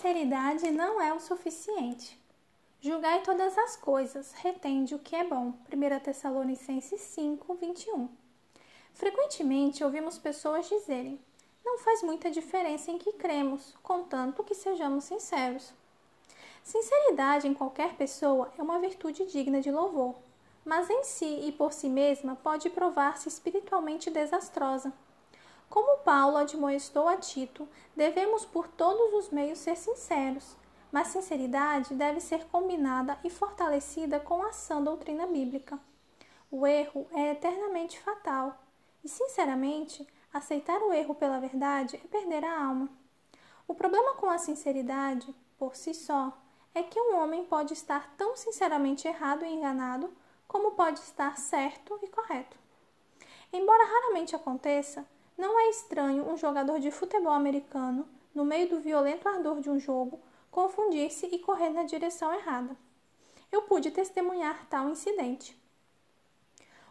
sinceridade não é o suficiente. Julgai todas as coisas, retende o que é bom. 1 Tessalonicenses 5, 21. Frequentemente ouvimos pessoas dizerem: não faz muita diferença em que cremos, contanto que sejamos sinceros. Sinceridade em qualquer pessoa é uma virtude digna de louvor, mas em si e por si mesma pode provar-se espiritualmente desastrosa. Como Paulo admoestou a Tito, devemos por todos os meios ser sinceros, mas sinceridade deve ser combinada e fortalecida com a sã doutrina bíblica. O erro é eternamente fatal, e, sinceramente, aceitar o erro pela verdade é perder a alma. O problema com a sinceridade, por si só, é que um homem pode estar tão sinceramente errado e enganado como pode estar certo e correto. Embora raramente aconteça, não é estranho um jogador de futebol americano, no meio do violento ardor de um jogo, confundir-se e correr na direção errada. Eu pude testemunhar tal incidente.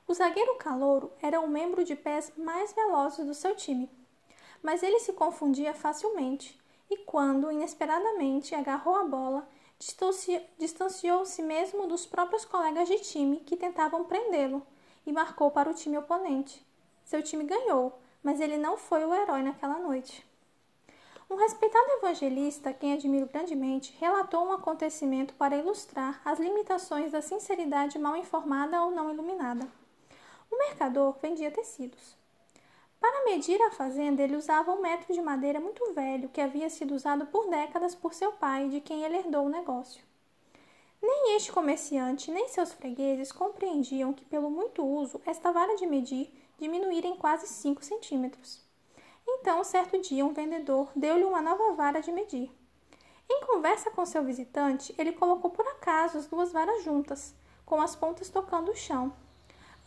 O zagueiro calouro era o membro de pés mais velozes do seu time, mas ele se confundia facilmente e, quando inesperadamente agarrou a bola, distanciou-se mesmo dos próprios colegas de time que tentavam prendê-lo e marcou para o time oponente. Seu time ganhou, mas ele não foi o herói naquela noite. Um respeitado evangelista, quem admiro grandemente, relatou um acontecimento para ilustrar as limitações da sinceridade mal informada ou não iluminada. O mercador vendia tecidos. Para medir a fazenda, ele usava um metro de madeira muito velho que havia sido usado por décadas por seu pai, de quem ele herdou o negócio. Nem este comerciante, nem seus fregueses compreendiam que, pelo muito uso, esta vara de medir diminuíra em quase 5 centímetros. Então, certo dia, um vendedor deu-lhe uma nova vara de medir. Em conversa com seu visitante, ele colocou por acaso as duas varas juntas, com as pontas tocando o chão.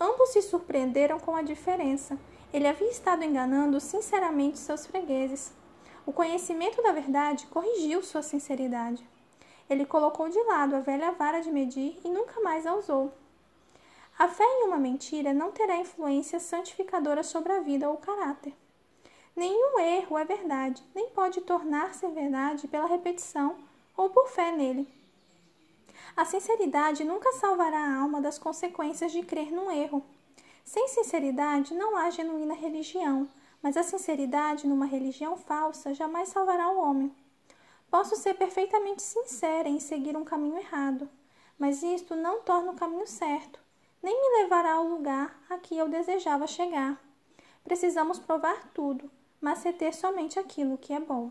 Ambos se surpreenderam com a diferença. Ele havia estado enganando sinceramente seus fregueses. O conhecimento da verdade corrigiu sua sinceridade. Ele colocou de lado a velha vara de medir e nunca mais a usou. A fé em uma mentira não terá influência santificadora sobre a vida ou o caráter. Nenhum erro é verdade, nem pode tornar-se verdade pela repetição ou por fé nele. A sinceridade nunca salvará a alma das consequências de crer num erro. Sem sinceridade não há genuína religião, mas a sinceridade numa religião falsa jamais salvará o homem. Posso ser perfeitamente sincera em seguir um caminho errado, mas isto não torna o caminho certo, nem me levará ao lugar a que eu desejava chegar. Precisamos provar tudo, mas reter somente aquilo que é bom.